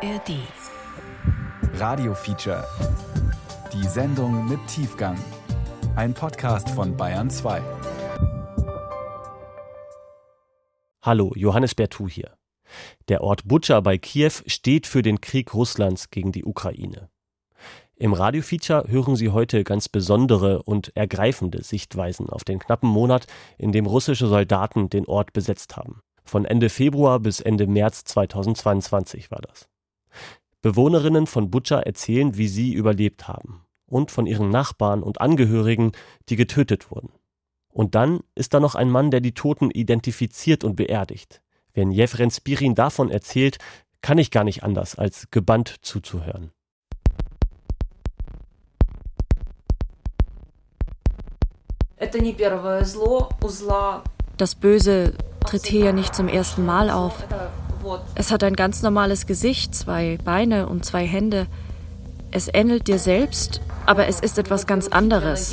ARD. Radio Feature. Die Sendung mit Tiefgang. Ein Podcast von Bayern 2. Hallo, Johannes Bertou hier. Der Ort Butscha bei Kiew steht für den Krieg Russlands gegen die Ukraine. Im Radiofeature hören Sie heute ganz besondere und ergreifende Sichtweisen auf den knappen Monat, in dem russische Soldaten den Ort besetzt haben. Von Ende Februar bis Ende März 2022 war das. Bewohnerinnen von Butscha erzählen, wie sie überlebt haben und von ihren Nachbarn und Angehörigen, die getötet wurden. Und dann ist da noch ein Mann, der die Toten identifiziert und beerdigt. Wenn Jefren Spirin davon erzählt, kann ich gar nicht anders, als gebannt zuzuhören. Das Böse tritt hier ja nicht zum ersten Mal auf. Es hat ein ganz normales Gesicht, zwei Beine und zwei Hände. Es ähnelt dir selbst, aber es ist etwas ganz anderes.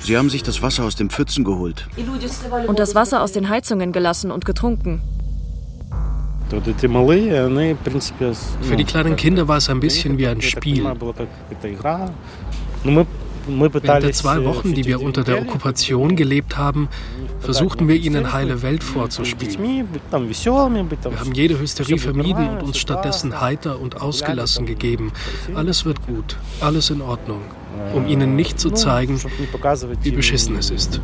Sie haben sich das Wasser aus den Pfützen geholt. Und das Wasser aus den Heizungen gelassen und getrunken. Für die kleinen Kinder war es ein bisschen wie ein Spiel. Während der zwei Wochen, die wir unter der Okkupation gelebt haben, versuchten wir ihnen heile Welt vorzuspielen. Wir haben jede Hysterie vermieden und uns stattdessen heiter und ausgelassen gegeben. Alles wird gut, alles in Ordnung, um ihnen nicht zu zeigen, wie beschissen es ist.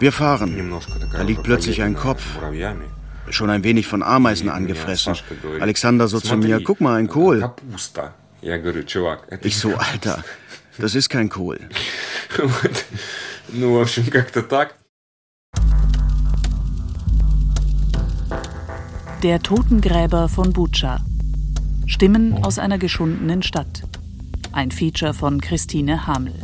Wir fahren. Da liegt plötzlich ein Kopf, schon ein wenig von Ameisen angefressen. Alexander so zu mir, guck mal, ein Kohl. Ich so, Alter, das ist kein Kohl. Der Totengräber von Butscha. Stimmen aus einer geschundenen Stadt. Ein Feature von Christine Hamel.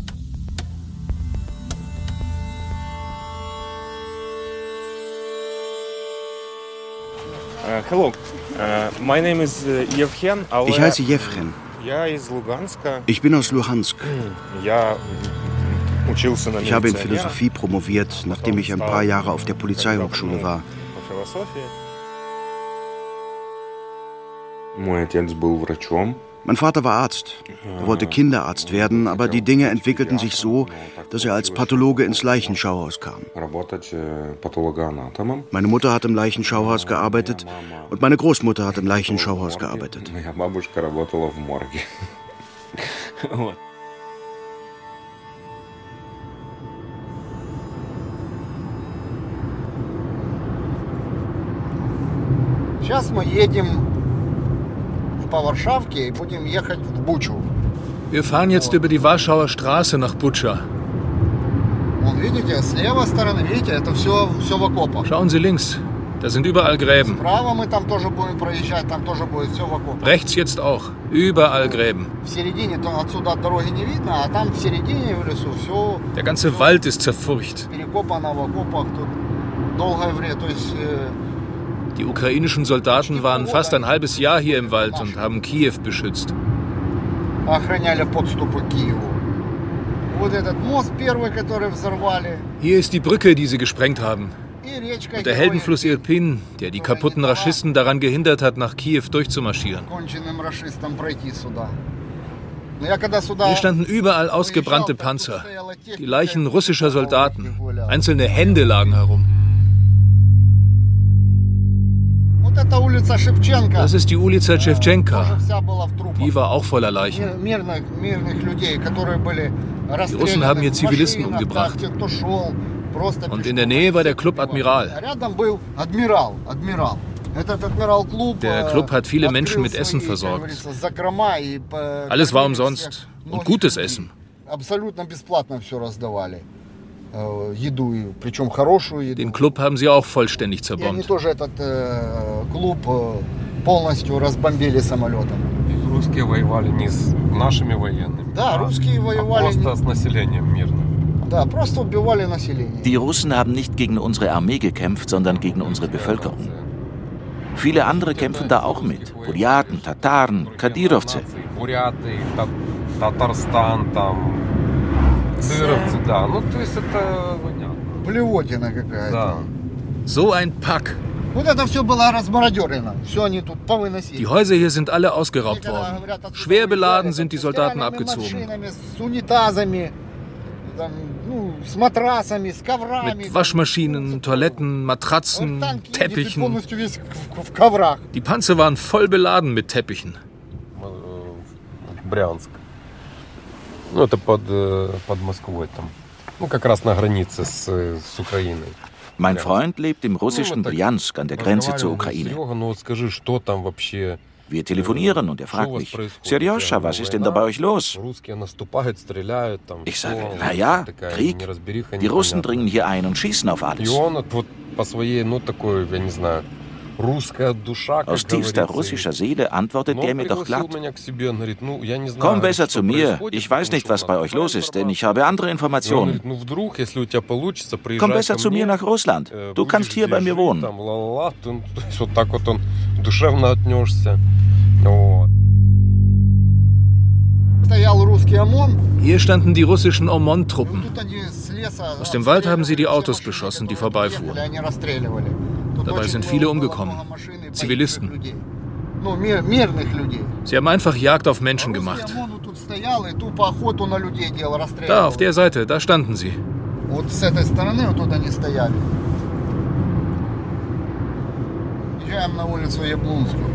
Hello, my name is Yevhen. Ich heiße Jefren. Ich bin aus Luhansk. Ich habe in Philosophie promoviert, nachdem ich ein paar Jahre auf der Polizeihochschule war. Mein Vater war Arzt. Er wollte Kinderarzt werden, aber die Dinge entwickelten sich so, dass er als Pathologe ins Leichenschauhaus kam. Meine Mutter hat im Leichenschauhaus gearbeitet und meine Großmutter hat im Leichenschauhaus gearbeitet. Сейчас мы едем wir fahren jetzt über die Warschauer Straße nach Butscha. Schauen Sie links, da sind überall Gräben. Rechts jetzt auch. Überall Gräben. Der ganze Wald ist zerfurcht. Die ukrainischen Soldaten waren fast ein halbes Jahr hier im Wald und haben Kiew beschützt. Hier ist die Brücke, die sie gesprengt haben. Und der Heldenfluss Irpin, der die kaputten Raschisten daran gehindert hat, nach Kiew durchzumarschieren. Hier standen überall ausgebrannte Panzer, die Leichen russischer Soldaten, einzelne Hände lagen herum. Das ist die Ulica тоже Shevchenka. вся была в трупах. Die war auch voller Leichen. Мир- Мирных, мирных людей, которые были Russen haben hier расстреляны в Zivilisten машинах, umgebracht. так, те, кто шел, просто Und пешком. in der Nähe war der Club Admiral. А Рядом был адмирал, адмирал. Этот адмирал-клуб, Der э, Club hat viele Menschen открыл mit Essen свои, versorgt. как говорится, закрома и, э, Alles war кормили umsonst. всех. Und Многих gutes людей. Essen. Абсолютно бесплатно все раздавали. Den Club haben sie auch vollständig И они zerbombt. тоже этот э, клуб э, полностью разбомбили самолетом. Русские воевали не с нашими военными, Да, русские а воевали, просто с населением мирным. да, просто убивали население. Die Russen haben nicht gegen unsere Armee gekämpft, sondern gegen unsere Bevölkerung. Viele andere kämpfen da auch mit. Buryaten, Tataren, Kadirovцы. Буряты, та- Татарстан, там, Дыровцы, да. Ну, то есть это Блевотина какая-то. Да. So ein Pack. Вот это все было размародерено. Все они тут повыносили. Die Häuser hier sind alle ausgeraubt worden. Schwer beladen sind die Soldaten abgezogen. С унитазами, там, ну, с матрасами, с коврами. Mit Waschmaschinen, Toiletten, Matratzen, Танк едет и Teppichen. полностью весь в, в коврах. Die Panzer waren voll beladen mit Teppichen. Брянск. Ну, это под, э, под Москвой там. Ну, как раз на границе с, с Украиной. Mein Freund lebt im russischen Bryansk an der Grenze zur Ukraine. Серега, ну вот скажи, что там вообще? Wir telefonieren und er fragt mich, Serjoscha, was ist denn bei euch los? Русские наступают, стреляют там. Ich всё. sage, na ja, Такая Krieg. неразбериха Die Russen непонятная. dringen hier ein und schießen auf И alles. Aus tiefster russischer Seele antwortet der mir doch glatt. Komm besser zu mir. Ich weiß nicht, was bei euch los ist, denn ich habe andere Informationen. Komm besser zu mir nach Russland. Du kannst hier bei mir wohnen. Hier standen die russischen OMON-Truppen. Aus dem Wald haben sie die Autos beschossen, die vorbeifuhren. Dabei sind viele umgekommen. Zivilisten. Sie haben einfach Jagd auf Menschen gemacht. Da, auf der Seite, da standen sie.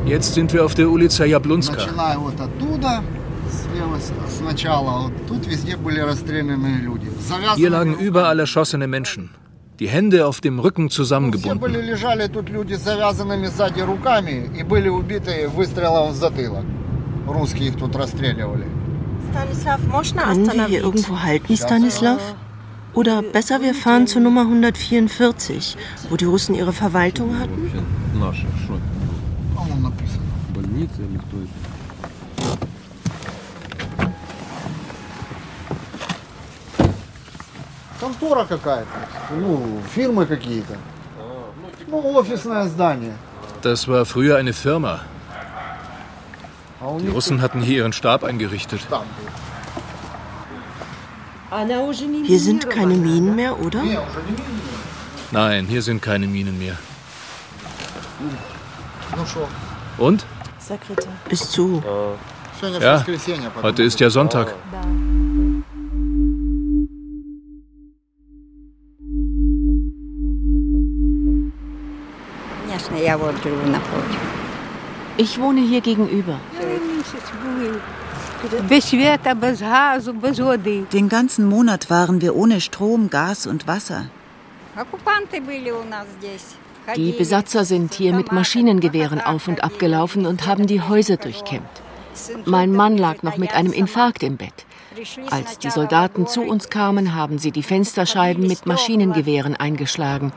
Jetzt sind wir auf der Ulica Jablunska. Hier lagen überall erschossene Menschen die Hände auf dem Rücken zusammengebunden. Können wir hier irgendwo halten, Stanislav? Oder besser, wir fahren zur Nummer 144, wo die Russen ihre Verwaltung hatten? Контора какая-то. Ну, фирмы какие-то. Ну, офисное здание. Das war früher eine Firma. А у Die них Russen hatten hier ihren Stab eingerichtet. тут штамп был. Hier sind keine Minen mehr, oder? Не, уже не видно. Nein, hier sind keine Minen mehr. Ну что, Und? Ist zu. сегодня же Ja, воскресенье. потом heute ist ja Sonntag. Ich wohne hier gegenüber. Den ganzen Monat waren wir ohne Strom, Gas und Wasser. Die Besatzer sind hier mit Maschinengewehren auf und abgelaufen und haben die Häuser durchkämmt. Mein Mann lag noch mit einem Infarkt im Bett. Als die Soldaten zu uns kamen, haben sie die Fensterscheiben mit Maschinengewehren eingeschlagen.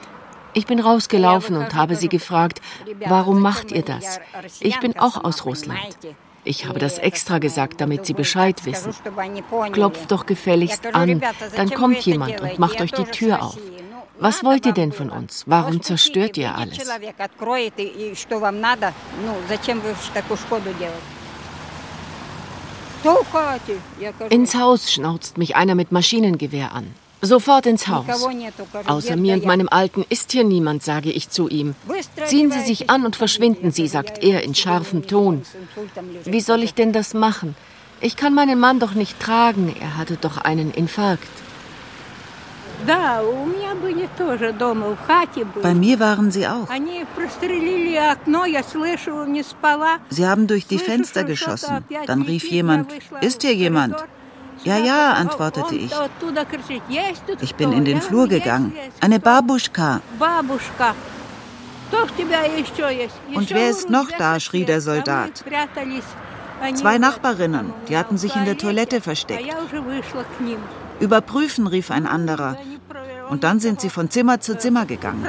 Ich bin rausgelaufen und habe sie gefragt, warum macht ihr das? Ich bin auch aus Russland. Ich habe das extra gesagt, damit sie Bescheid wissen. Klopft doch gefälligst an, dann kommt jemand und macht euch die Tür auf. Was wollt ihr denn von uns? Warum zerstört ihr alles? Ins Haus schnauzt mich einer mit Maschinengewehr an. Sofort ins Haus. Außer mir und meinem Alten ist hier niemand, sage ich zu ihm. Ziehen Sie sich an und verschwinden Sie, sagt er in scharfem Ton. Wie soll ich denn das machen? Ich kann meinen Mann doch nicht tragen, er hatte doch einen Infarkt. Bei mir waren sie auch. Sie haben durch die Fenster geschossen. Dann rief jemand, ist hier jemand? Ja, ja, antwortete ich. Ich bin in den Flur gegangen. Eine Babuschka. Und wer ist noch da? schrie der Soldat. Zwei Nachbarinnen, die hatten sich in der Toilette versteckt. Überprüfen, rief ein anderer. Und dann sind sie von Zimmer zu Zimmer gegangen.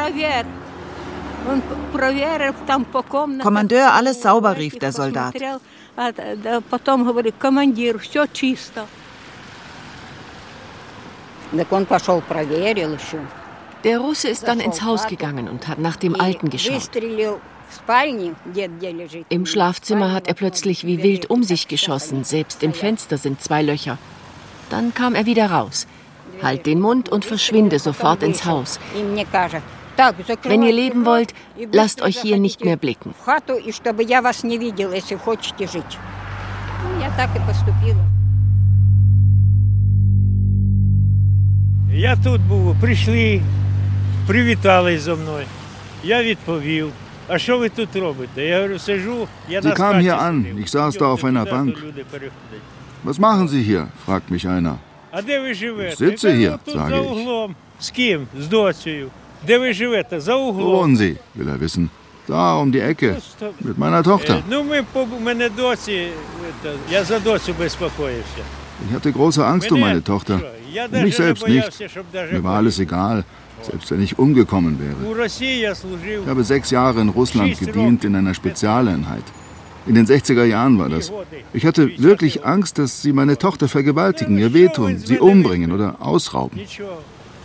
Kommandeur, alles sauber, rief der Soldat. Der Russe ist dann ins Haus gegangen und hat nach dem Alten geschaut. Im Schlafzimmer hat er plötzlich wie wild um sich geschossen, selbst im Fenster sind zwei Löcher. Dann kam er wieder raus. Halt den Mund und verschwinde sofort ins Haus. Wenn ihr leben wollt, lasst euch hier nicht mehr blicken. Я тут був, прийшли, привітались зо мною. Я відповів. А що ви тут робите? Я говорю, сижу, я Sie kamen hier an. Ich saß da auf einer Bank. Was machen Sie hier? fragt mich einer. А де ви живете? Ich sitze hier, тут sage за ich. углом. З ким? З доцею. Де ви живете? За Wo углом. wohnen Sie? will er wissen. Da um die Ecke. Mit meiner Tochter. Е, Ну, ми по мене доці, це, я за доцю безпокоївся. Ich hatte große Angst um meine Tochter. Я Um mich навіть не selbst nicht. боявся, щоб даже Mir war alles egal, selbst wenn ich umgekommen wäre. у Росії я служив. Ich habe sechs Jahre in Russland gedient in einer Spezialeinheit. In den 60er Jahren war das. Ich hatte wirklich Angst, dass sie meine Tochter vergewaltigen, ihr wehtun, sie umbringen oder ausrauben. Нічого.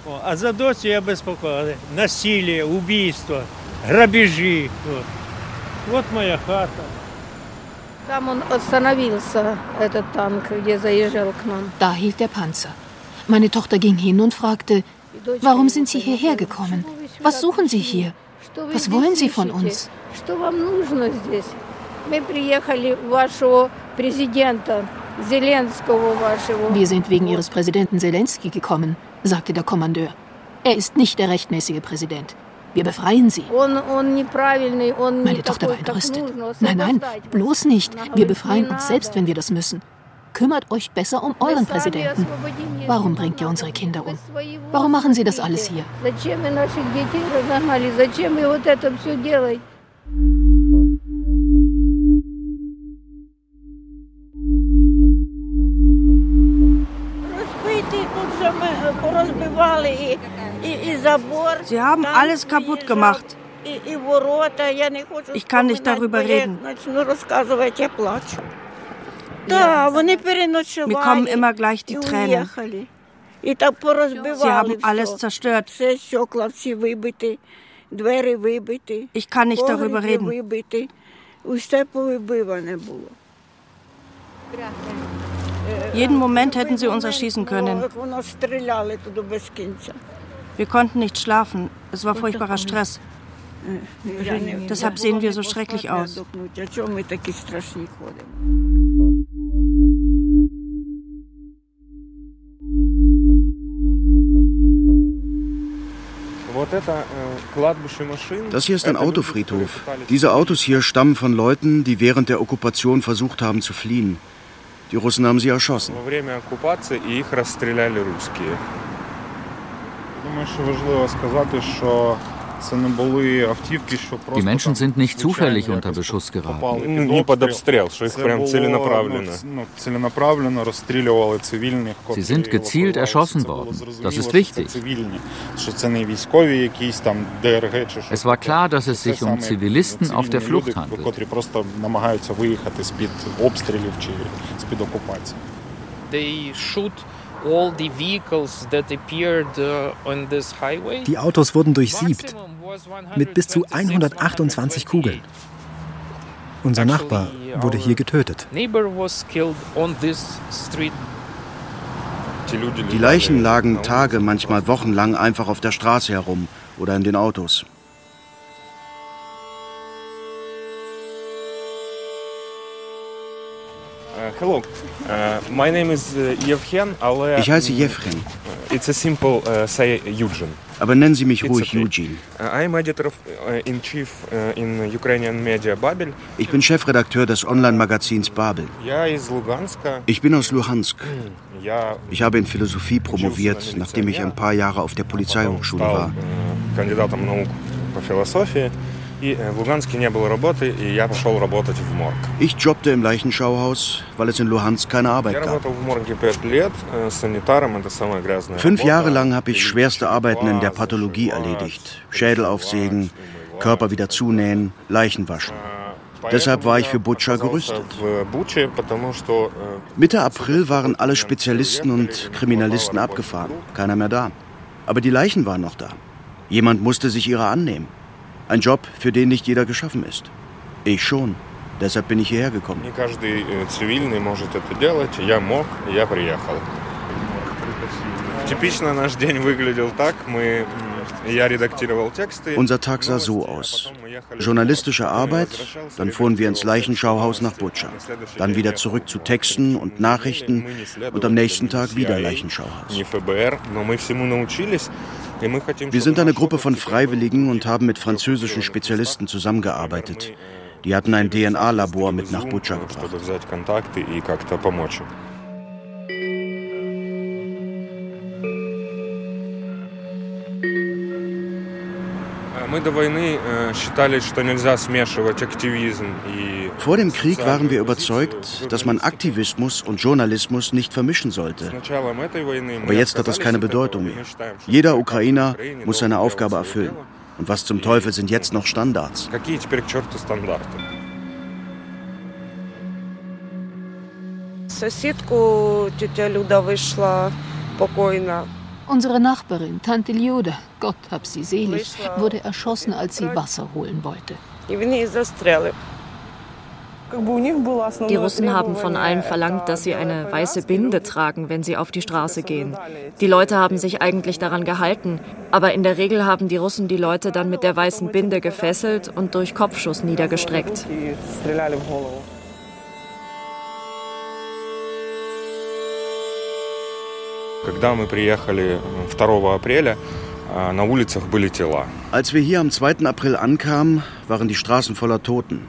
О, а за доцю я безпокоївся. Насилие, убийство, грабежі. От. От моя хата. Там он остановился, этот танк, где заезжал к нам. Da hielt der Panzer. Meine Tochter ging hin und fragte, warum sind Sie hierher gekommen? Was suchen Sie hier? Was wollen Sie von uns? Wir sind wegen Ihres Präsidenten Zelensky gekommen, sagte der Kommandeur. Er ist nicht der rechtmäßige Präsident. Wir befreien sie. Meine Tochter war entrüstet. Nein, nein, bloß nicht. Wir befreien uns selbst, wenn wir das müssen kümmert euch besser um euren Präsidenten. Warum bringt ihr unsere Kinder um? Warum machen sie das alles hier? Sie haben alles kaputt gemacht. Ich kann nicht darüber reden. Mir kommen immer gleich die Tränen. Sie haben alles zerstört. Ich kann nicht darüber reden. Jeden Moment hätten sie uns erschießen können. Wir konnten nicht schlafen. Es war furchtbarer Stress. Deshalb sehen wir so schrecklich aus. Das hier ist ein Autofriedhof. Diese Autos hier stammen von Leuten, die während der Okkupation versucht haben zu fliehen. Die Russen haben sie erschossen. Die Menschen sind nicht zufällig unter Beschuss geraten. Sie sind gezielt erschossen worden. Das ist wichtig. Es war klar, dass es sich um Zivilisten auf der Flucht handelt. Die shoot all the vehicles that appeared uh, on this highway. Die Autos wurden durchsiebt mit bis zu 128 Kugeln. Unser Nachbar wurde hier getötet. Neighbor was killed on this street. Die Leichen lagen Tage, manchmal wochenlang einfach auf der Straße herum oder in den Autos. hello, uh, my name is uh, Yevhen, але... Ich heiße Jevchen. It's a simple uh, say Eugene. Aber nennen Sie mich It's ruhig okay. Eugene. Uh, I'm editor of, uh, in chief uh, in Ukrainian media Babel. Ich bin Chefredakteur des Online-Magazins Babel. Я из Луганска. Ich bin aus Luhansk. Я Ich habe in Philosophie promoviert, nachdem ich ein paar Jahre auf der Polizeihochschule стал war. э, кандидатом наук по философии. Ich jobbte im Leichenschauhaus, weil es in Luhansk keine Arbeit gab. Fünf Jahre lang habe ich schwerste Arbeiten in der Pathologie erledigt. Schädel aufsägen, Körper wieder zunähen, Leichen waschen. Deshalb war ich für Butscha gerüstet. Mitte April waren alle Spezialisten und Kriminalisten abgefahren. Keiner mehr da. Aber die Leichen waren noch da. Jemand musste sich ihrer annehmen. Ein Job, für den nicht jeder geschaffen ist. Ich schon. Deshalb bin ich hierher gekommen. Не каждый цивильный может это делать. Я мог, и я приехал. Типично наш день выглядел так. Мы, я редактировал тексты. Unser Tag sah so aus. Journalistische Arbeit, dann fuhren wir ins Leichenschauhaus nach Butscha. Dann wieder zurück zu Texten und Nachrichten und am nächsten Tag wieder Leichenschauhaus. Wir sind eine Gruppe von Freiwilligen und haben mit französischen Spezialisten zusammengearbeitet. Die hatten ein DNA-Labor mit nach Butscha gebracht. Vor dem Krieg waren wir überzeugt, dass man Aktivismus und Journalismus nicht vermischen sollte. Aber jetzt hat das keine Bedeutung mehr. Jeder Ukrainer muss seine Aufgabe erfüllen. Und was zum Teufel sind jetzt noch Standards? Сусідку тетя Люда вийшла покойна. Unsere Nachbarin, Tante Ljude, Gott hab sie selig, wurde erschossen, als sie Wasser holen wollte. Die Russen haben von allen verlangt, dass sie eine weiße Binde tragen, wenn sie auf die Straße gehen. Die Leute haben sich eigentlich daran gehalten, aber in der Regel haben die Russen die Leute dann mit der weißen Binde gefesselt und durch Kopfschuss niedergestreckt. Когда мы приехали 2 апреля, на улицах были тела. Als wir hier am 2. April ankamen, waren die Straßen voller Toten.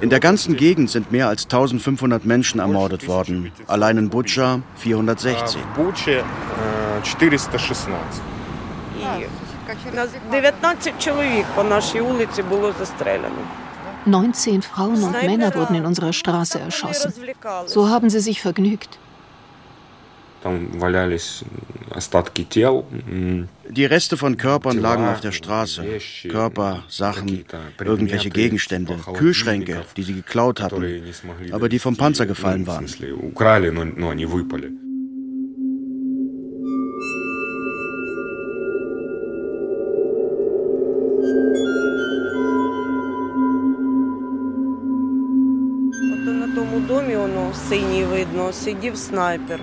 In der ganzen Gegend sind mehr als 1500 Menschen ermordet worden. Allein in Butscha 416. В Буче 416. 19 чоловік по нашій вулиці було застріляно. 19 Frauen und Männer wurden in unserer Straße erschossen. So haben sie sich vergnügt. Там валялись остатки тел. Die Reste von Körpern lagen auf der Straße. Körper, Sachen, irgendwelche Gegenstände, Kühlschränke, die sie geklaut hatten, aber die vom Panzer gefallen waren. Украли, но, но они выпали. Ото на тому домі, воно синій видно, сидів снайпер.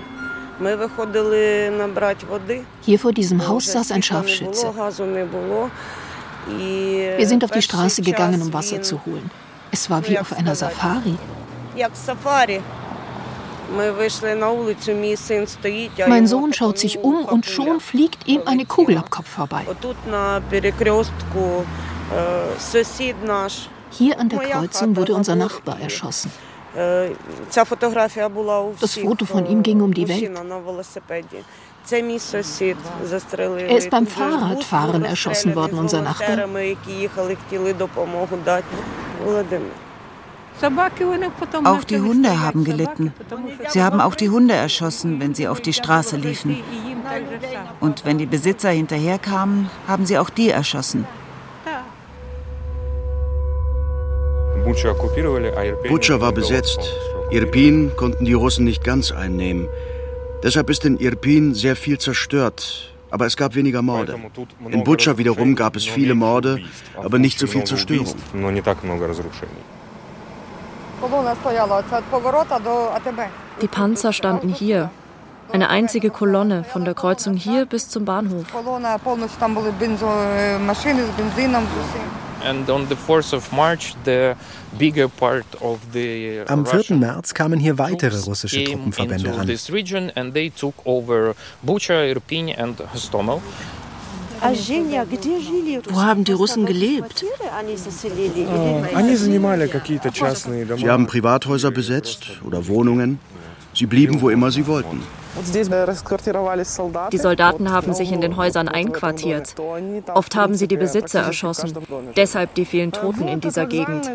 Hier vor diesem Haus saß ein Scharfschütze. Wir sind auf die Straße gegangen, um Wasser zu holen. Es war wie auf einer Safari. Mein Sohn schaut sich um und schon fliegt ihm eine Kugel am Kopf vorbei. Hier an der Kreuzung wurde unser Nachbar erschossen. Das Foto von ihm ging um die Welt. Er ist beim Fahrradfahren erschossen worden, unser Nachbar. Auch die Hunde haben gelitten. Sie haben auch die Hunde erschossen, wenn sie auf die Straße liefen. Und wenn die Besitzer hinterherkamen, haben sie auch die erschossen. Butscha war besetzt. Irpin konnten die Russen nicht ganz einnehmen. Deshalb ist in Irpin sehr viel zerstört. Aber es gab weniger Morde. In Butscha wiederum gab es viele Morde, aber nicht so viel Zerstörung. Die Panzer standen hier. Eine einzige Kolonne von der Kreuzung hier bis zum Bahnhof. Am 4. März kamen hier weitere russische Truppenverbände an. Wo haben die Russen gelebt? Sie haben Privathäuser besetzt oder Wohnungen. Sie blieben, wo immer sie wollten. Die Soldaten haben sich in den Häusern einquartiert. Oft haben sie die Besitzer erschossen. Deshalb die vielen Toten in dieser Gegend.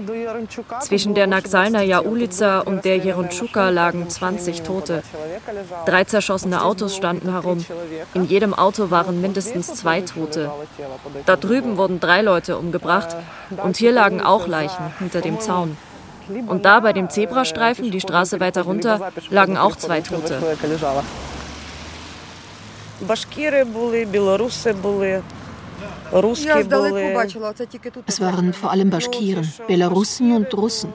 Zwischen der Naksalnaja Ulica und der Jerontschuka lagen 20 Tote. Drei zerschossene Autos standen herum. In jedem Auto waren mindestens zwei Tote. Da drüben wurden drei Leute umgebracht und hier lagen auch Leichen hinter dem Zaun. Und da bei dem Zebrastreifen, die Straße weiter runter, lagen auch zwei Tote. Es waren vor allem Baschkiren, Belarussen und Russen.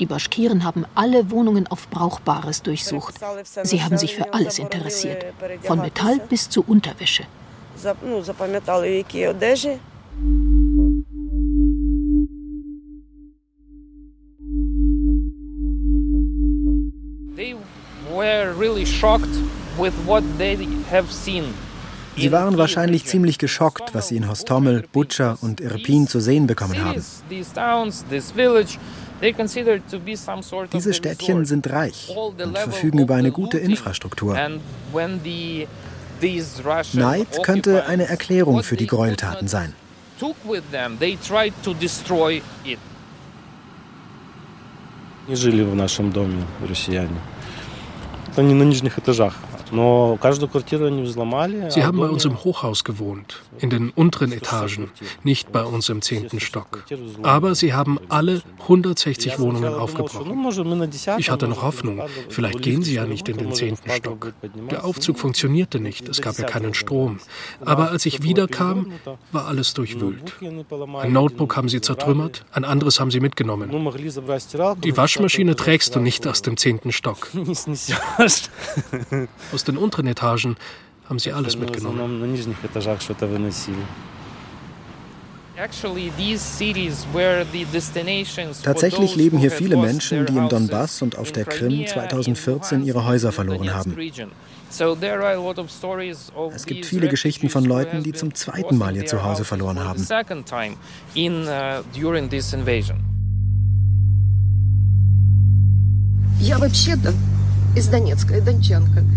Die Baschkiren haben alle Wohnungen auf Brauchbares durchsucht. Sie haben sich für alles interessiert, von Metall bis zu Unterwäsche. Sie waren wahrscheinlich ziemlich geschockt, was sie in Hostomel, Butscha und Irpin zu sehen bekommen haben. Diese Städtchen sind reich und verfügen über eine gute Infrastruktur. Neid könnte eine Erklärung für die Gräueltaten sein. Они жили в нашем доме, россияне. Они на нижних этажах. Sie haben bei uns im Hochhaus gewohnt, in den unteren Etagen, nicht bei uns im zehnten Stock. Aber sie haben alle 160 Wohnungen aufgebrochen. Ich hatte noch Hoffnung, vielleicht gehen sie ja nicht in den zehnten Stock. Der Aufzug funktionierte nicht, es gab ja keinen Strom. Aber als ich wiederkam, war alles durchwühlt. Ein Notebook haben sie zertrümmert, ein anderes haben sie mitgenommen. Die Waschmaschine trägst du nicht aus dem zehnten Stock. Aus den unteren Etagen haben sie alles mitgenommen. Tatsächlich leben hier viele Menschen, die im Donbass und auf der Krim 2014 ihre Häuser verloren haben. Es gibt viele Geschichten von Leuten, die zum zweiten Mal ihr Zuhause verloren haben. Я вообще-то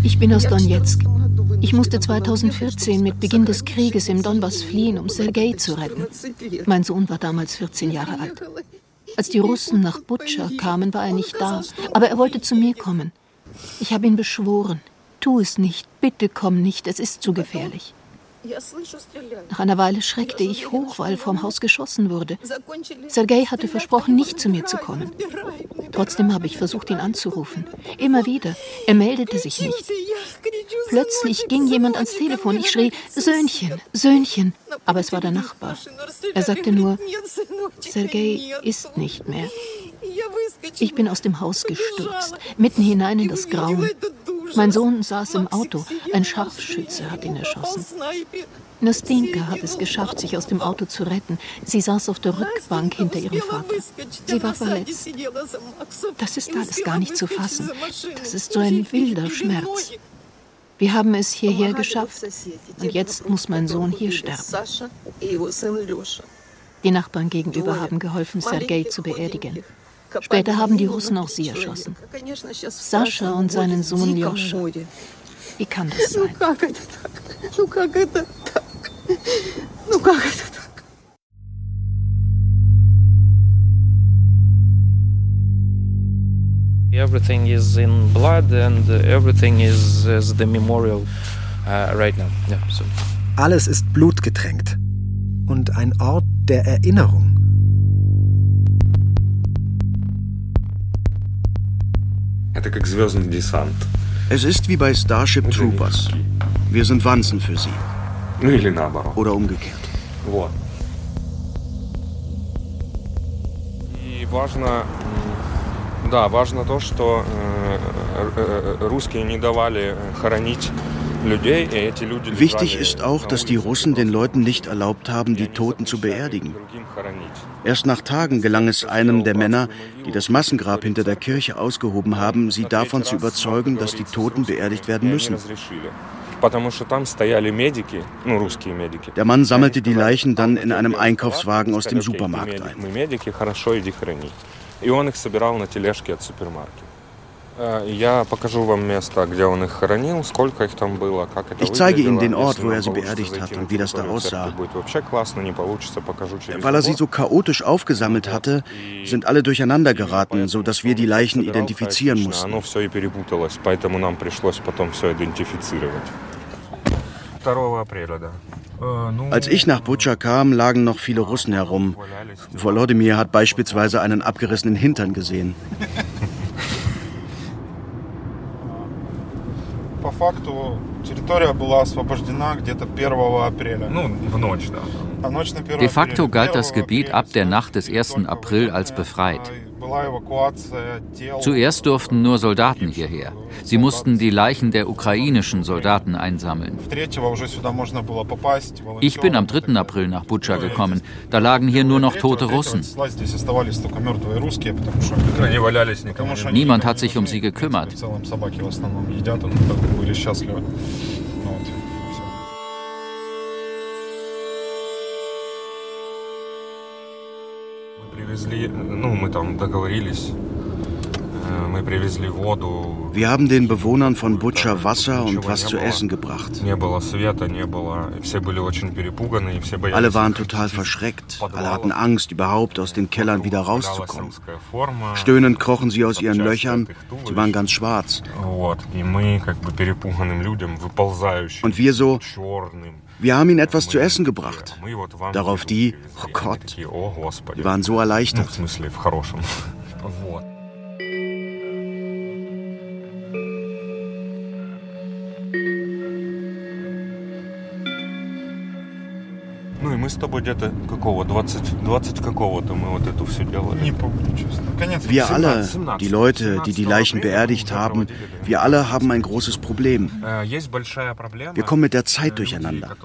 ich bin aus Donetsk. Ich musste 2014 mit Beginn des Krieges im Donbass fliehen, um Sergei zu retten. Mein Sohn war damals 14 Jahre alt. Als die Russen nach Butscha kamen, war er nicht da, aber er wollte zu mir kommen. Ich habe ihn beschworen. Tu es nicht, bitte komm nicht, es ist zu gefährlich. Nach einer Weile schreckte ich hoch, weil vom Haus geschossen wurde. Sergei hatte versprochen, nicht zu mir zu kommen. Trotzdem habe ich versucht, ihn anzurufen. Immer wieder. Er meldete sich nicht. Plötzlich ging jemand ans Telefon. Ich schrie, Söhnchen, Söhnchen. Aber es war der Nachbar. Er sagte nur, Sergei ist nicht mehr. Ich bin aus dem Haus gestürzt, mitten hinein in das Grauen. Mein Sohn saß im Auto. Ein Scharfschütze hat ihn erschossen. Nastinka hat es geschafft, sich aus dem Auto zu retten. Sie saß auf der Rückbank hinter ihrem Vater. Sie war verletzt. Das ist alles gar nicht zu fassen. Das ist so ein wilder Schmerz. Wir haben es hierher geschafft und jetzt muss mein Sohn hier sterben. Die Nachbarn gegenüber haben geholfen, Sergei zu beerdigen. Später haben die Russen auch sie erschossen. Sascha und seinen Sohn Joscha. Wie kann das sein? Everything is in blood and everything is as the memorial uh, right now. Yeah, so. Alles ist blutgetränkt und ein Ort der Erinnerung. Es ist wie bei Starship Troopers. Wir sind Wanzen für sie. Oder umgekehrt. важно, да, важно то, что русские не давали хоронить Wichtig ist auch, dass die Russen den Leuten nicht erlaubt haben, die Toten zu beerdigen. Erst nach Tagen gelang es einem der Männer, die das Massengrab hinter der Kirche ausgehoben haben, sie davon zu überzeugen, dass die Toten beerdigt werden müssen. Der Mann sammelte die Leichen dann in einem Einkaufswagen aus dem Supermarkt ein. Ich zeige Ihnen den Ort, wo er sie beerdigt hat und wie das da aussah. Weil er sie so chaotisch aufgesammelt hatte, sind alle durcheinander geraten, sodass wir die Leichen identifizieren mussten. Als ich nach Butscha kam, lagen noch viele Russen herum. Volodymyr hat beispielsweise einen abgerissenen Hintern gesehen. De facto galt das Gebiet ab der Nacht des 1. April als befreit. Zuerst durften nur Soldaten hierher. Sie mussten die Leichen der ukrainischen Soldaten einsammeln. Ich bin am 3. April nach Butscha gekommen. Da lagen hier nur noch tote Russen. Niemand hat sich um sie gekümmert. Wir haben den Bewohnern von Butscha Wasser und was zu essen gebracht. Alle waren total verschreckt. Alle hatten Angst, überhaupt aus den Kellern wieder rauszukommen. Stöhnend krochen sie aus ihren Löchern. Sie waren ganz schwarz. Und wir so, wir haben ihnen etwas zu essen gebracht. Darauf die, oh Gott, die waren so erleichtert. с тобой где-то какого, 20, 20 какого-то мы вот эту все делали. Не помню, честно. Wir alle, die Leute, die die Leichen beerdigt haben, wir alle haben ein großes Problem. Wir kommen mit der Zeit durcheinander.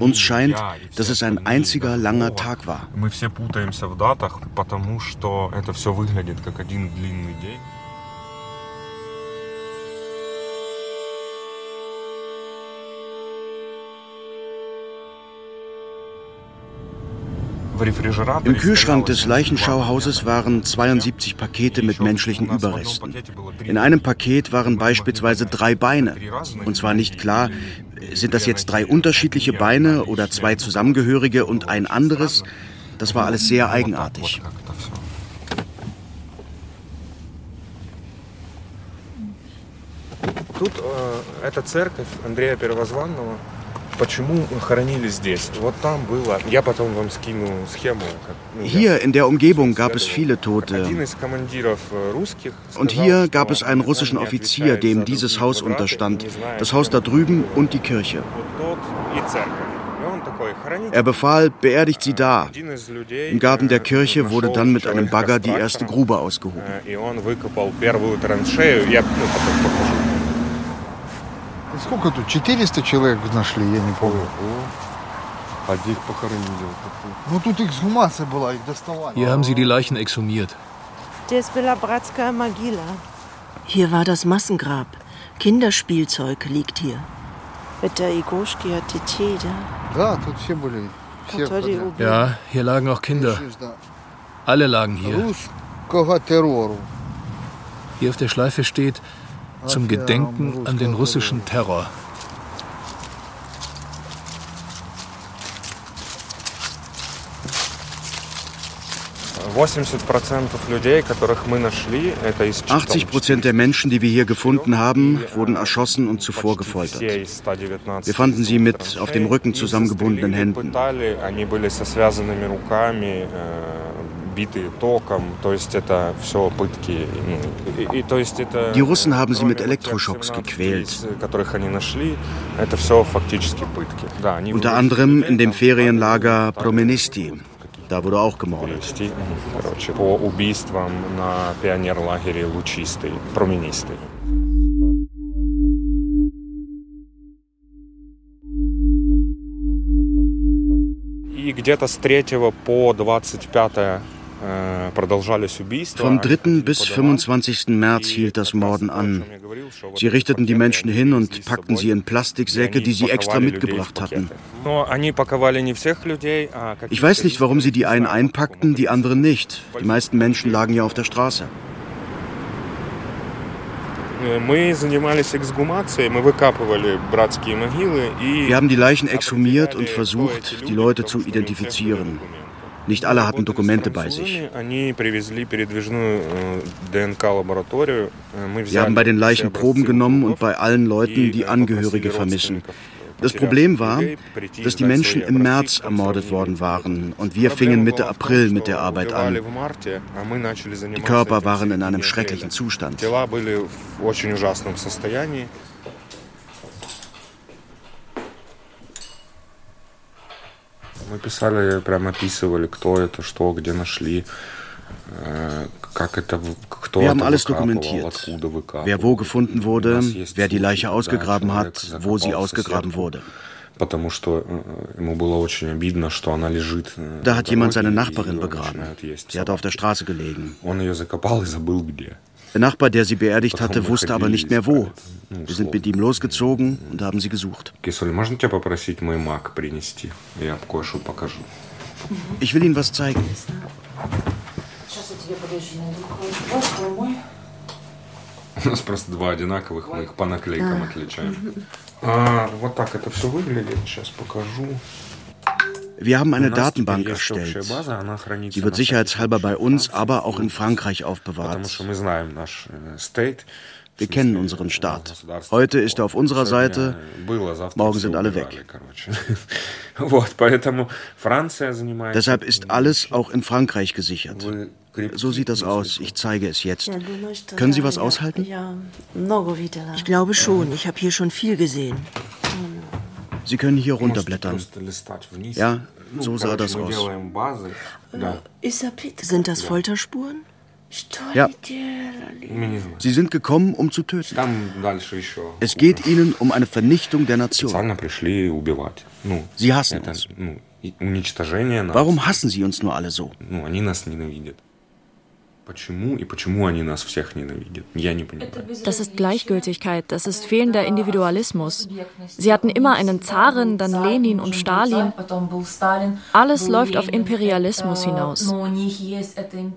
Uns scheint, dass es ein einziger langer Tag war. Мы все путаемся в датах, потому что это все выглядит как один длинный день. Im Kühlschrank des Leichenschauhauses waren 72 Pakete mit menschlichen Überresten. In einem Paket waren beispielsweise drei Beine. Und zwar nicht klar, sind das jetzt drei unterschiedliche Beine oder zwei zusammengehörige und ein anderes? Das war alles sehr eigenartig. Тут äh, эта церковь Андрея Первозванного Почему хоронили здесь? Вот там было. Я потом вам скину схему. Hier in der Umgebung gab es viele Tote. Und hier gab es einen russischen Offizier, dem dieses Haus unterstand. Das Haus da drüben und die Kirche. Er befahl, beerdigt sie da. Im Garten der Kirche wurde dann mit einem Bagger die erste Grube ausgehoben. Сколько тут? 400 человек нашли, я не помню. А где их похоронили? Ну тут эксгумация была, их доставали. Hier haben sie die Leichen exhumiert. Hier war das Massengrab. Kinderspielzeug liegt hier. Ja, hier lagen auch Kinder. Alle lagen hier. Hier auf der Schleife steht, zum Gedenken an den russischen Terror. Achtzig Prozent der Menschen, die wir hier gefunden haben, wurden erschossen und zuvor gefoltert. Wir fanden sie mit auf dem Rücken zusammengebundenen Händen. Die Russen haben sie mit Elektroschocks gequält. Unter anderem in dem Ferienlager Promenisti. Da wurde auch gemordet. И где-то с 3 по 25 vom 3. bis 25. März hielt das Morden an. Sie richteten die Menschen hin und packten sie in Plastiksäcke, die sie extra mitgebracht hatten. Ich weiß nicht, warum sie die einen einpackten, die anderen nicht. Die meisten Menschen lagen ja auf der Straße. Wir haben die Leichen exhumiert und versucht, die Leute zu identifizieren. Nicht alle hatten Dokumente bei sich. Wir haben bei den Leichen Proben genommen und bei allen Leuten die Angehörige vermissen. Das Problem war, dass die Menschen im März ermordet worden waren und wir fingen Mitte April mit der Arbeit an. Die Körper waren in einem schrecklichen Zustand. писали, прямо описывали, кто это, что, где нашли. Wir haben alles dokumentiert. Wer wo gefunden wurde, wer die Leiche ausgegraben hat, wo sie ausgegraben wurde. Da hat jemand seine Nachbarin begraben. Sie hat auf der Straße gelegen. Der Nachbar, der sie beerdigt hatte, wusste aber nicht mehr wo. Wir sind mit ihm losgezogen und haben sie gesucht. Ich will Ihnen was zeigen. У нас просто два одинаковых, мы их по наклейкам отличаем. А, вот так это все выглядит. Сейчас покажу. Wir haben eine Datenbank erstellt. Sie wird sicherheitshalber bei uns, aber auch in Frankreich aufbewahrt. Wir kennen unseren Staat. Heute ist er auf unserer Seite, morgen sind alle weg. Deshalb ist alles auch in Frankreich gesichert. So sieht das aus. Ich zeige es jetzt. Können Sie was aushalten? Ich glaube schon. Ich habe hier schon viel gesehen. Sie können hier runterblättern. Ja, so sah das aus. Sind das Folterspuren? Ja. Sie sind gekommen, um zu töten. Es geht ihnen um eine Vernichtung der Nation. Sie hassen uns. Warum hassen sie uns nur alle so? Das ist Gleichgültigkeit, das ist fehlender Individualismus. Sie hatten immer einen Zaren, dann Lenin und Stalin. Alles läuft auf Imperialismus hinaus.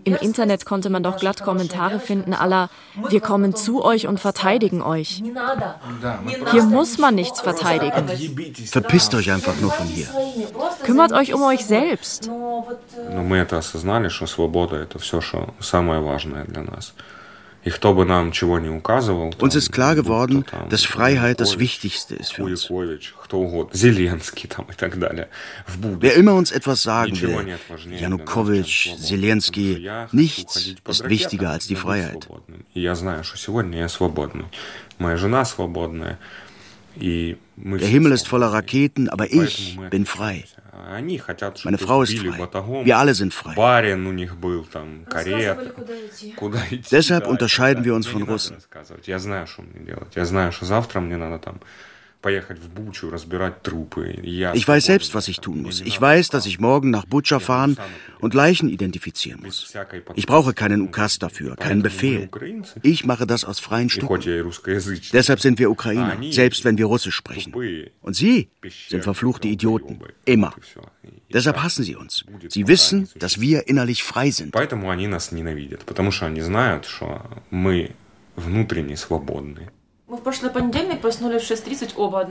Im Internet konnte man doch glatt Kommentare finden aller, wir kommen zu euch und verteidigen euch. Hier muss man nichts verteidigen. Verpisst euch einfach nur von hier. Kümmert euch um euch selbst. Но мы это осознали, что свобода это все, что самое важное для нас. Uns ist klar geworden, dass Freiheit das Wichtigste ist für uns. Wer immer uns etwas sagen will, Janukowitsch, Zelensky, nichts ist wichtiger als die Freiheit. Der Himmel ist voller Raketen, aber ich bin frei. Meine Frau ist frei. Wir alle sind frei. Deshalb unterscheiden wir uns von Russen. Ich weiß selbst, was ich tun muss. Ich weiß, dass ich morgen nach Butscha fahren und Leichen identifizieren muss. Ich brauche keinen Ukas dafür, keinen Befehl. Ich mache das aus freien Stücken. Deshalb sind wir Ukrainer, selbst wenn wir Russisch sprechen. Und Sie sind verfluchte Idioten. Immer. Deshalb hassen sie uns. Sie wissen, dass wir innerlich frei sind.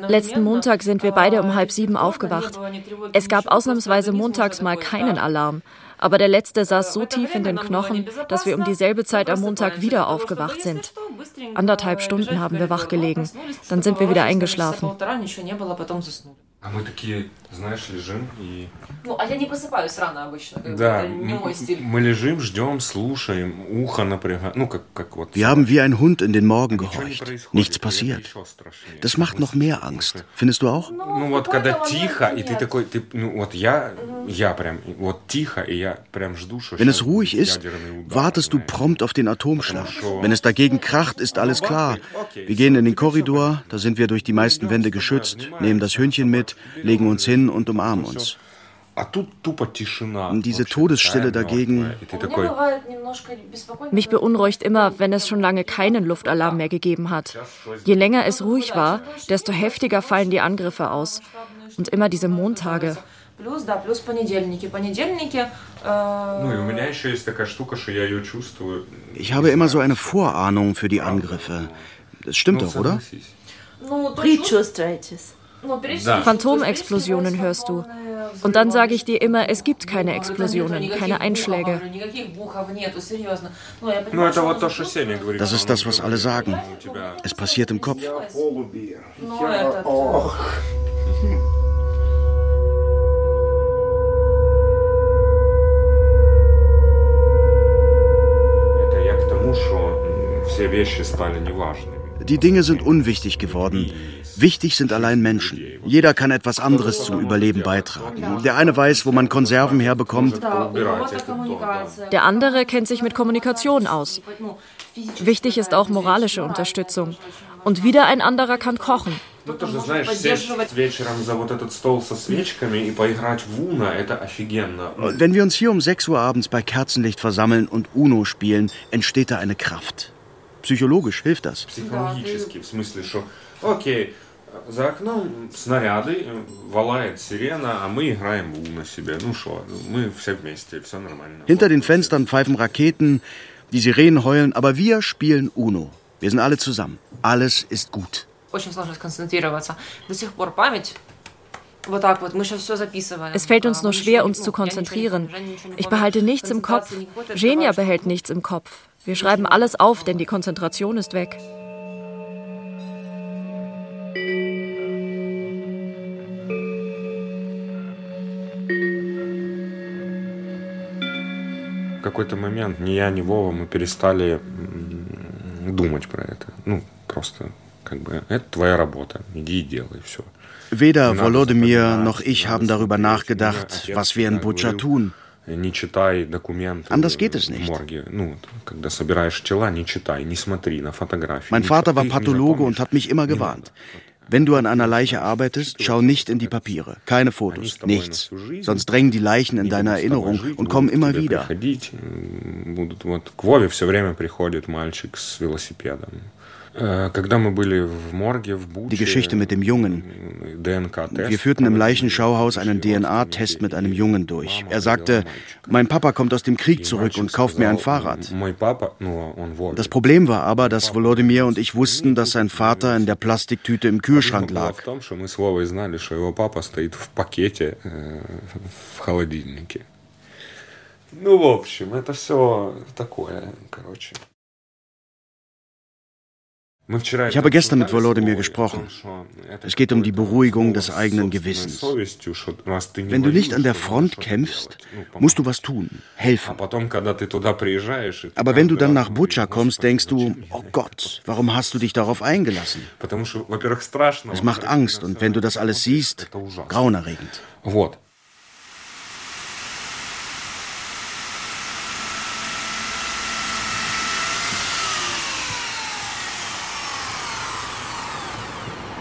Letzten Montag sind wir beide um halb sieben aufgewacht. Es gab ausnahmsweise montags mal keinen Alarm. Aber der letzte saß so tief in den Knochen, dass wir um dieselbe Zeit am Montag wieder aufgewacht sind. Anderthalb Stunden haben wir wachgelegen. Dann sind wir wieder eingeschlafen А мы такие, знаешь, лежим и... Ну, а я не просыпаюсь рано обычно. Да, мы лежим, ждем, слушаем, ухо напрягаем. Ну, как, как вот... Wir haben wie ein Hund in den Morgen gehorcht. Nichts passiert. Das macht noch mehr Angst. Findest du auch? Ну, вот когда тихо, и ты такой, ты, ну, вот я, я прям, вот тихо, и я прям жду, что... Wenn es ruhig ist, wartest du prompt auf den Atomschlag. Wenn es dagegen kracht, ist alles klar. Wir gehen in den Korridor, da sind wir durch die meisten Wände geschützt, nehmen das Hündchen mit, legen uns hin und umarmen uns. Diese Todesstille dagegen. Mich beunruhigt immer, wenn es schon lange keinen Luftalarm mehr gegeben hat. Je länger es ruhig war, desto heftiger fallen die Angriffe aus. Und immer diese Montage. Ich habe immer so eine Vorahnung für die Angriffe. Das stimmt doch, oder? Phantomexplosionen hörst du. Und dann sage ich dir immer, es gibt keine Explosionen, keine Einschläge. Das ist das, was alle sagen. Es passiert im Kopf. все вещи стали неважными. Die Dinge sind unwichtig geworden. Wichtig sind allein Menschen. Jeder kann etwas anderes zum Überleben beitragen. Der eine weiß, wo man Konserven herbekommt. Der andere kennt sich mit Kommunikation aus. Wichtig ist auch moralische Unterstützung. Und wieder ein anderer kann kochen. Wenn wir uns hier um 6 Uhr abends bei Kerzenlicht versammeln und Uno spielen, entsteht da eine Kraft. Psychologisch hilft das. окей, за окном снаряды, валает сирена, а мы играем в Уна себе. Ну что, мы все вместе, все нормально. Hinter den Fenstern pfeifen Raketen, die Sirenen heulen, aber wir spielen Uno. Wir sind alle zusammen. Alles ist gut. Очень сложно сконцентрироваться. До сих пор память es fällt uns nur schwer, uns zu konzentrieren. Ich behalte nichts im Kopf. Genia behält nichts im Kopf. Wir schreiben alles auf, denn die Konzentration ist weg. В какой-то момент ни я, ни Вова, мы перестали думать про это. Ну, просто как бы, это твоя работа, иди и делай, все. Weder Volodymyr noch ich haben darüber nachgedacht, was wir in Butscha tun. Anders geht es nicht. Mein Vater war Pathologe und hat mich immer gewarnt. Wenn du an einer Leiche arbeitest, schau nicht in die Papiere. Keine Fotos, nichts. Sonst drängen die Leichen in deiner Erinnerung und kommen immer wieder. Die Geschichte mit dem Jungen. Wir führten im Leichenschauhaus einen DNA-Test mit einem Jungen durch. Er sagte, mein Papa kommt aus dem Krieg zurück und kauft mir ein Fahrrad. Das Problem war aber, dass Volodymyr und ich wussten, dass sein Vater in der Plastiktüte im Kühlschrank lag. Ну, в общем, это все такое, короче. Ich habe gestern mit Volodymyr gesprochen. Es geht um die Beruhigung des eigenen Gewissens. Wenn du nicht an der Front kämpfst, musst du was tun, helfen. Aber wenn du dann nach Butscha kommst, denkst du, oh Gott, warum hast du dich darauf eingelassen? Es macht Angst und wenn du das alles siehst, grauenerregend.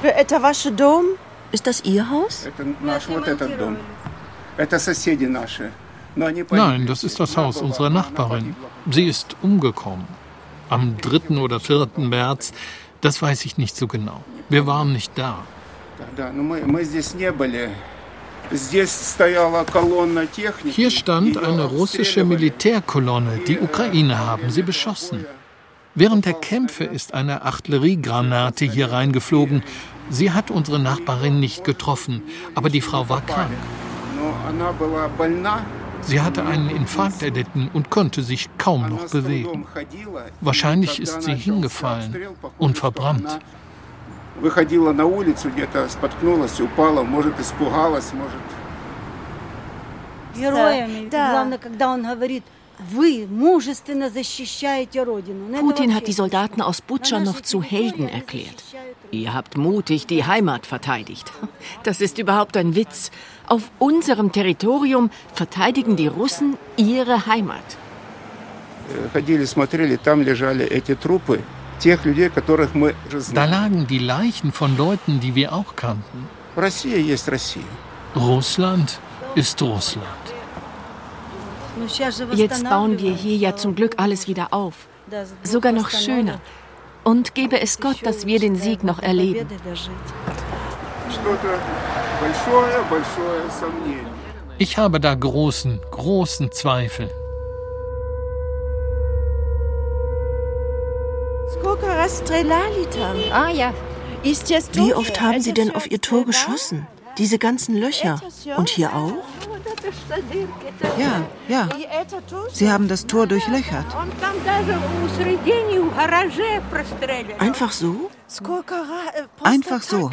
Это ваш дом? Ist das Ihr Haus? Nein, das ist das Haus unserer Nachbarin. Sie ist umgekommen. Am 3. oder 4. März, das weiß ich nicht so genau. Wir waren nicht da. Hier stand eine russische Militärkolonne. Die Ukraine haben sie beschossen. Während der Kämpfe ist eine Artilleriegranate hier reingeflogen. Sie hat unsere Nachbarin nicht getroffen, aber die Frau war krank. Sie hatte einen Infarkt erlitten und konnte sich kaum noch bewegen. Wahrscheinlich ist sie hingefallen und verbrannt. Putin hat die Soldaten aus Butscha noch zu Helden erklärt. Ihr habt mutig die Heimat verteidigt. Das ist überhaupt ein Witz. Auf unserem Territorium verteidigen die Russen ihre Heimat. Da lagen die Leichen von Leuten, die wir auch kannten. Russland ist Russland. Jetzt bauen wir hier ja zum Glück alles wieder auf. Sogar noch schöner. Und gebe es Gott, dass wir den Sieg noch erleben. Ich habe da großen, großen Zweifel. Wie oft haben Sie denn auf Ihr Tor geschossen? Diese ganzen Löcher. Und hier auch? Ja, ja. Sie haben das Tor durchlöchert. Einfach so? Einfach so.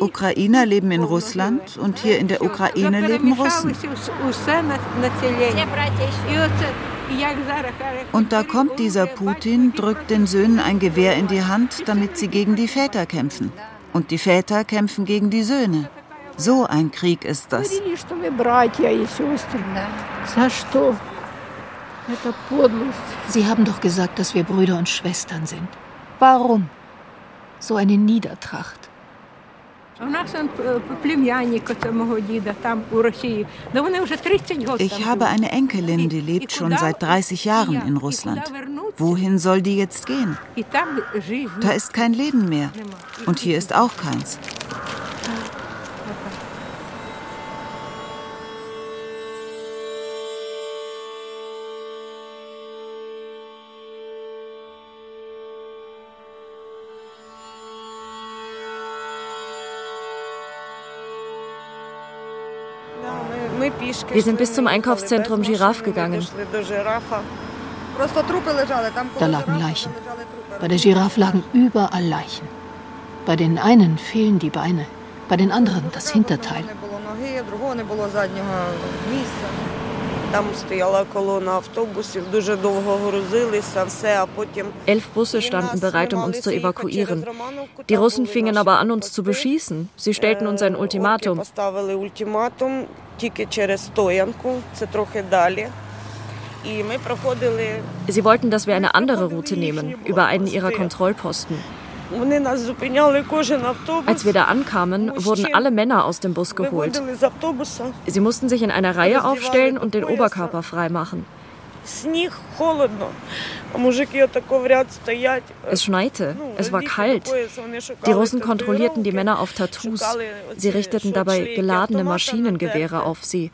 Ukrainer leben in Russland und hier in der Ukraine leben Russen. Und da kommt dieser Putin, drückt den Söhnen ein Gewehr in die Hand, damit sie gegen die Väter kämpfen. Und die Väter kämpfen gegen die Söhne. So ein Krieg ist das. Sie haben doch gesagt, dass wir Brüder und Schwestern sind. Warum? So eine Niedertracht. Ich habe eine Enkelin, die lebt schon seit 30 Jahren in Russland. Wohin soll die jetzt gehen? Da ist kein Leben mehr. Und hier ist auch keins. Wir sind bis zum Einkaufszentrum Giraffe gegangen. Da lagen Leichen. Bei der Giraffe lagen überall Leichen. Bei den einen fehlen die Beine, bei den anderen das Hinterteil. Elf Busse standen bereit, um uns zu evakuieren. Die Russen fingen aber an, uns zu beschießen. Sie stellten uns ein Ultimatum. Sie wollten, dass wir eine andere Route nehmen, über einen ihrer Kontrollposten. Als wir da ankamen, wurden alle Männer aus dem Bus geholt. Sie mussten sich in einer Reihe aufstellen und den Oberkörper freimachen. Es schneite, es war kalt. Die Russen kontrollierten die Männer auf Tattoos. Sie richteten dabei geladene Maschinengewehre auf sie.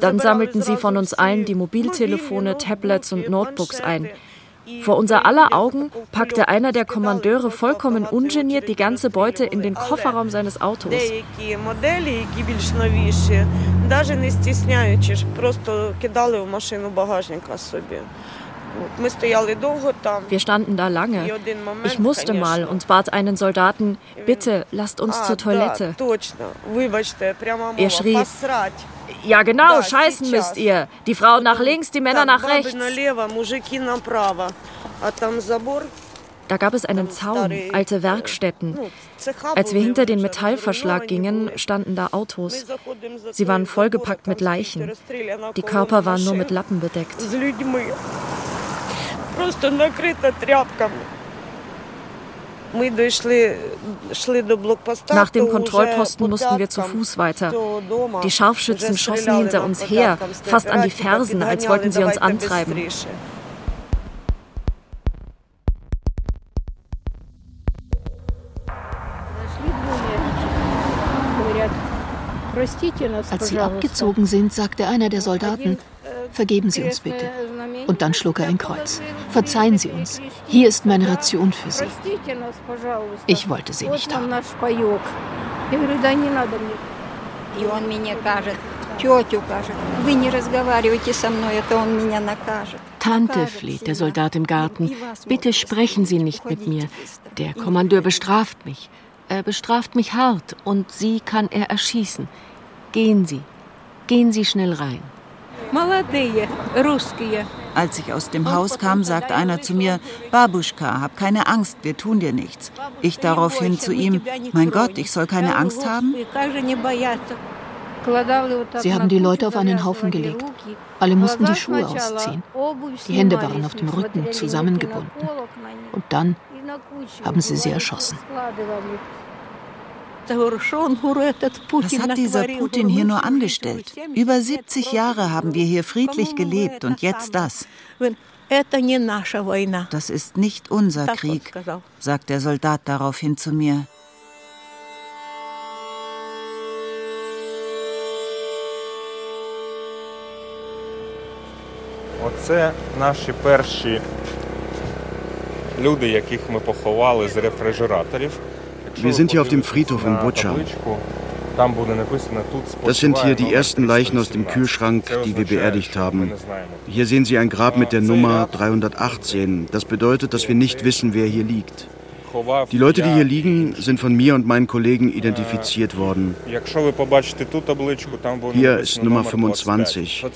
Dann sammelten sie von uns allen die Mobiltelefone, Tablets und Notebooks ein. Vor unser aller Augen packte einer der Kommandeure vollkommen ungeniert die ganze Beute in den Kofferraum seines Autos. Wir standen da lange. Ich musste mal und bat einen Soldaten, bitte lasst uns zur Toilette. Er schrie, ja genau, scheißen müsst ihr. Die Frauen nach links, die Männer nach rechts. Da gab es einen Zaun, alte Werkstätten. Als wir hinter den Metallverschlag gingen, standen da Autos. Sie waren vollgepackt mit Leichen. Die Körper waren nur mit Lappen bedeckt. Nach dem Kontrollposten mussten wir zu Fuß weiter. Die Scharfschützen schossen hinter uns her, fast an die Fersen, als wollten sie uns antreiben. Als sie abgezogen sind, sagte einer der Soldaten, vergeben Sie uns bitte. Und dann schlug er ein Kreuz. Verzeihen Sie uns. Hier ist meine Ration für Sie. Ich wollte sie nicht haben. Tante, fleht der Soldat im Garten, bitte sprechen Sie nicht mit mir. Der Kommandeur bestraft mich. Er bestraft mich hart und Sie kann er erschießen. Gehen Sie, gehen Sie schnell rein. Als ich aus dem Haus kam, sagte einer zu mir, Babuschka, hab keine Angst, wir tun dir nichts. Ich daraufhin zu ihm, mein Gott, ich soll keine Angst haben? Sie haben die Leute auf einen Haufen gelegt. Alle mussten die Schuhe ausziehen. Die Hände waren auf dem Rücken zusammengebunden. Und dann haben sie sie erschossen. Was hat dieser Putin hier nur angestellt? Über 70 Jahre haben wir hier friedlich gelebt und jetzt das. Das ist nicht unser Krieg, sagt der Soldat daraufhin zu mir. Оце наші перші wir sind hier auf dem Friedhof in Butscha. Das sind hier die ersten Leichen aus dem Kühlschrank, die wir beerdigt haben. Hier sehen Sie ein Grab mit der Nummer 318. Das bedeutet, dass wir nicht wissen, wer hier liegt. Die Leute, die hier liegen, sind von mir und meinen Kollegen identifiziert worden. Hier ist Nummer 25.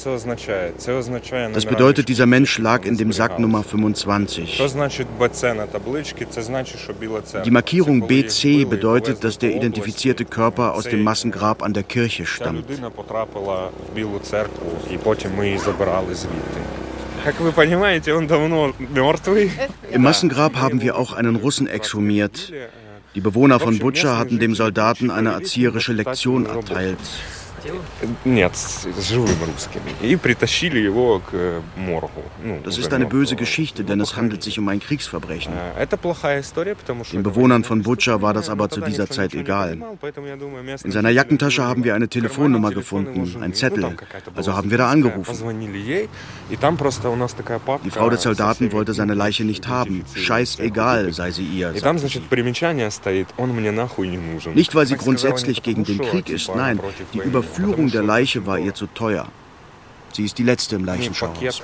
Das bedeutet, dieser Mensch lag in dem Sack Nummer 25. Die Markierung BC bedeutet, dass der identifizierte Körper aus dem Massengrab an der Kirche stammt. Im Massengrab haben wir auch einen Russen exhumiert. Die Bewohner von Butscha hatten dem Soldaten eine erzieherische Lektion erteilt. Нет, с живым русским. И притащили его к моргу. Das ist eine böse Geschichte, denn es handelt sich um ein Kriegsverbrechen. Den Bewohnern von Butscha war das aber zu dieser Zeit egal. In seiner Jackentasche haben wir eine Telefonnummer gefunden, ein Zettel. Also haben wir da angerufen. Die Frau des Soldaten wollte seine Leiche nicht haben. Scheißegal sei sie ihr. Nicht, weil sie grundsätzlich gegen den Krieg ist, nein. Die Überführung Führung der Leiche war ihr zu teuer. Sie ist die letzte im Leichenschauhaus.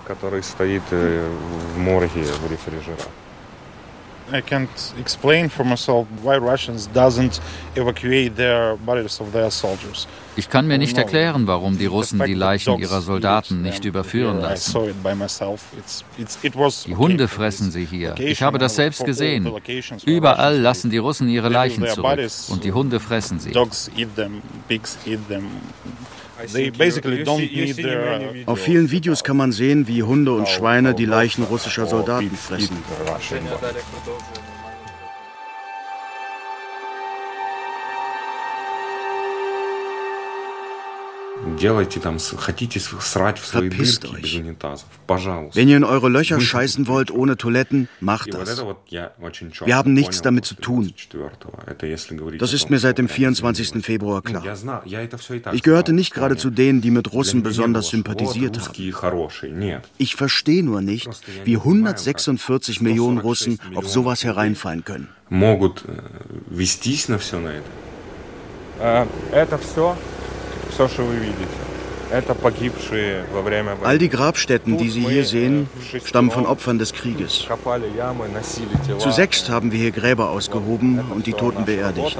I can't explain for myself why Russians doesn't evacuate their bodies of their soldiers. Ich kann mir nicht erklären, warum die Russen die Leichen ihrer Soldaten nicht überführen lassen. Die Hunde fressen sie hier. Ich habe das selbst gesehen. Überall lassen die Russen ihre Leichen zurück und die Hunde fressen sie. Auf vielen Videos kann man sehen, wie Hunde und Schweine die Leichen russischer Soldaten fressen. Verpisst euch. Wenn ihr in eure Löcher scheißen wollt ohne Toiletten, macht das. Wir haben nichts damit zu tun. Das ist mir seit dem 24. Februar klar. Ich gehörte nicht gerade zu denen, die mit Russen besonders sympathisiert haben. Ich verstehe nur nicht, wie 146 Millionen Russen auf sowas hereinfallen können. Могут вестись на все на это. Это все All die Grabstätten, die Sie hier sehen, stammen von Opfern des Krieges. Zu sechst haben wir hier Gräber ausgehoben und die Toten beerdigt.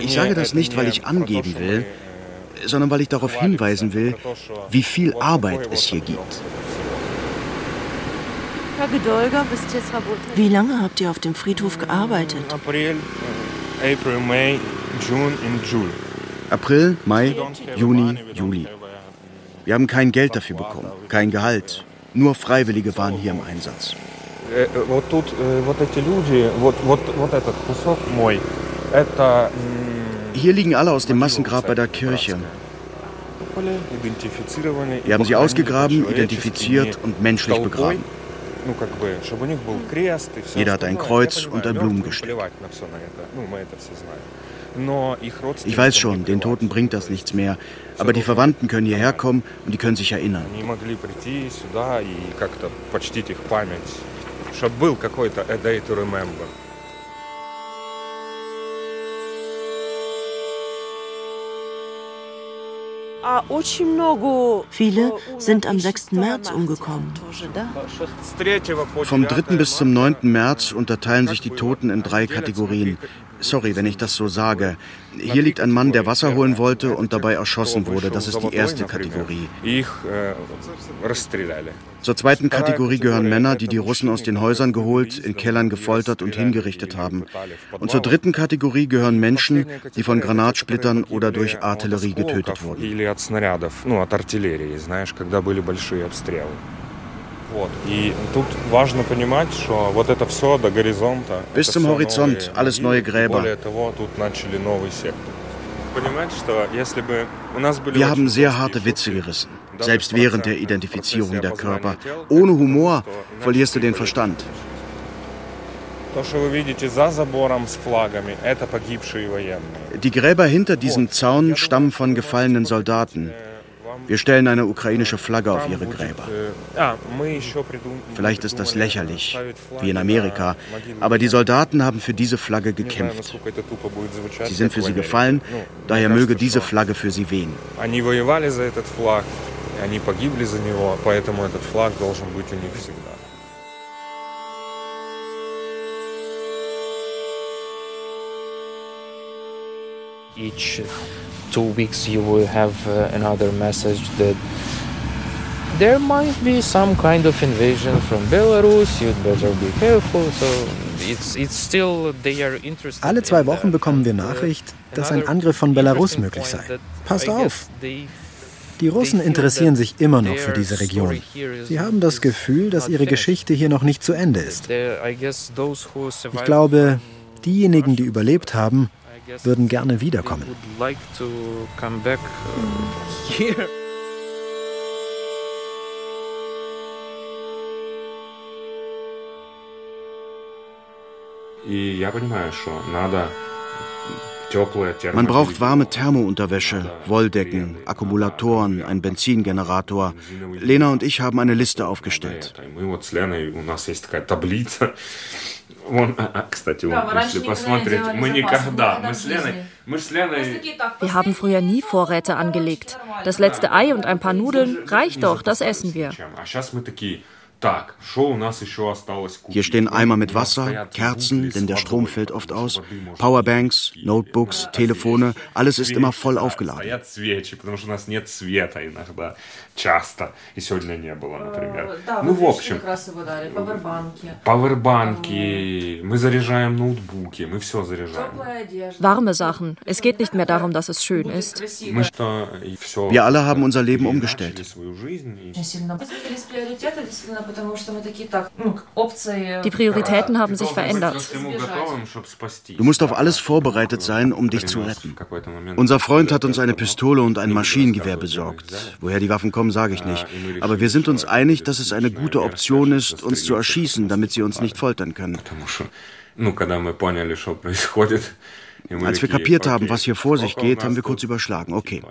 Ich sage das nicht, weil ich angeben will, sondern weil ich darauf hinweisen will, wie viel Arbeit es hier gibt. Wie lange habt ihr auf dem Friedhof gearbeitet? April, May, June and July. April, Mai, Juni, Juli. Wir haben kein Geld dafür bekommen, kein Gehalt. Nur Freiwillige waren hier im Einsatz. Hier liegen alle aus dem Massengrab bei der Kirche. Wir haben sie ausgegraben, identifiziert und menschlich begraben. Jeder hat ein Kreuz und ein Blumengestück. Ich weiß schon, den Toten bringt das nichts mehr, aber die Verwandten können hierher kommen und die können sich erinnern. Viele sind am 6. März umgekommen. Vom 3. bis zum 9. März unterteilen sich die Toten in drei Kategorien. Sorry, wenn ich das so sage. Hier liegt ein Mann, der Wasser holen wollte und dabei erschossen wurde. Das ist die erste Kategorie. Zur zweiten Kategorie gehören Männer, die die Russen aus den Häusern geholt, in Kellern gefoltert und hingerichtet haben. Und zur dritten Kategorie gehören Menschen, die von Granatsplittern oder durch Artillerie getötet wurden. Bis zum Horizont alles neue Gräber. Wir haben sehr harte Witze gerissen, selbst während der Identifizierung der Körper. Ohne Humor verlierst du den Verstand. Die Gräber hinter diesem Zaun stammen von gefallenen Soldaten. Wir stellen eine ukrainische Flagge auf ihre Gräber. Vielleicht ist das lächerlich, wie in Amerika, aber die Soldaten haben für diese Flagge gekämpft. Sie sind für sie gefallen, daher möge diese Flagge für sie wehen. Они погибли за него, поэтому этот флаг должен быть у них всегда. each two weeks you will have uh, another message that there might be some kind of invasion from Belarus. You'd better be careful. So it's it's still they are interested. Alle zwei Wochen bekommen wir Nachricht, dass ein Angriff von Belarus möglich sei. Passt auf! Die Russen interessieren sich immer noch für diese Region. Sie haben das Gefühl, dass ihre Geschichte hier noch nicht zu Ende ist. Ich glaube, diejenigen, die überlebt haben, würden gerne wiederkommen. Man braucht warme Thermounterwäsche, Wolldecken, Akkumulatoren, einen Benzingenerator. Lena und ich haben eine Liste aufgestellt. Wir haben früher nie Vorräte angelegt. Das letzte Ei und ein paar Nudeln reicht doch, das essen wir. Hier stehen Eimer mit Wasser, Kerzen, denn der Strom fällt oft aus, Powerbanks, Notebooks, Telefone, alles ist immer voll aufgeladen. Ну, в общем, пауэрбанки, мы заряжаем ноутбуки, мы все заряжаем. Warme Sachen. Es geht nicht mehr darum, dass es schön ist. Wir alle haben unser Leben umgestellt. Die Prioritäten haben sich verändert. Du musst auf alles vorbereitet sein, um dich zu retten. Unser Freund hat uns eine Pistole und ein Maschinengewehr besorgt. Woher die Waffen kommen, sage ich nicht. Aber wir sind uns einig, dass es eine gute Option ist, uns zu erschießen, damit sie uns nicht foltern können. Als wir kapiert haben, was hier vor sich geht, haben wir kurz überschlagen. Okay,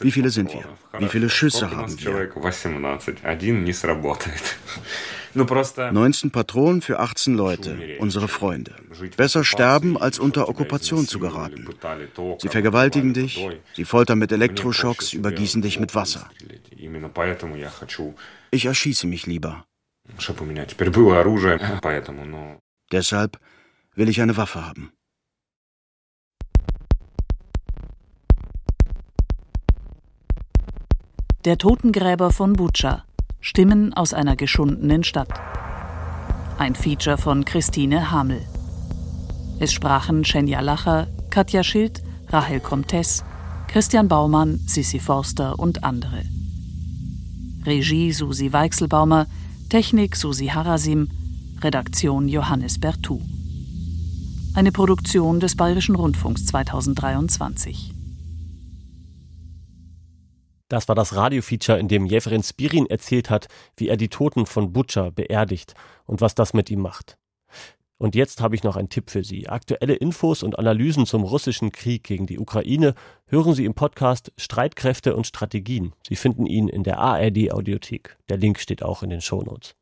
wie viele sind wir? Wie viele Schüsse haben wir? 19 Patronen für 18 Leute, unsere Freunde. Besser sterben, als unter Okkupation zu geraten. Sie vergewaltigen dich, sie foltern mit Elektroschocks, übergießen dich mit Wasser. Ich erschieße mich lieber. Deshalb will ich eine Waffe haben. Der Totengräber von Butscha. Stimmen aus einer geschundenen Stadt. Ein Feature von Christine Hamel. Es sprachen Schenja Lacher, Katja Schild, Rahel Comtes, Christian Baumann, Sissi Forster und andere. Regie Susi Weichselbaumer, Technik Susi Harasim, Redaktion Johannes Bertou. Eine Produktion des Bayerischen Rundfunks 2023. Das war das Radiofeature, in dem Jefren Spirin erzählt hat, wie er die Toten von Butcher beerdigt und was das mit ihm macht. Und jetzt habe ich noch einen Tipp für Sie. Aktuelle Infos und Analysen zum russischen Krieg gegen die Ukraine hören Sie im Podcast Streitkräfte und Strategien. Sie finden ihn in der ARD Audiothek. Der Link steht auch in den Shownotes.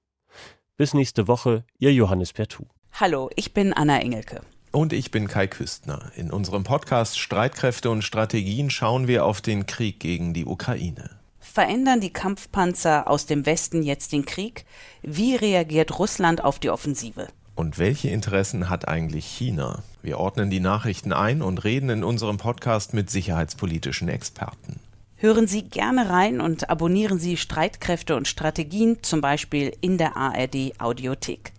Bis nächste Woche, Ihr Johannes Pertu. Hallo, ich bin Anna Engelke. Und ich bin Kai Küstner. In unserem Podcast Streitkräfte und Strategien schauen wir auf den Krieg gegen die Ukraine. Verändern die Kampfpanzer aus dem Westen jetzt den Krieg? Wie reagiert Russland auf die Offensive? Und welche Interessen hat eigentlich China? Wir ordnen die Nachrichten ein und reden in unserem Podcast mit sicherheitspolitischen Experten. Hören Sie gerne rein und abonnieren Sie Streitkräfte und Strategien, zum Beispiel in der ARD Audiothek.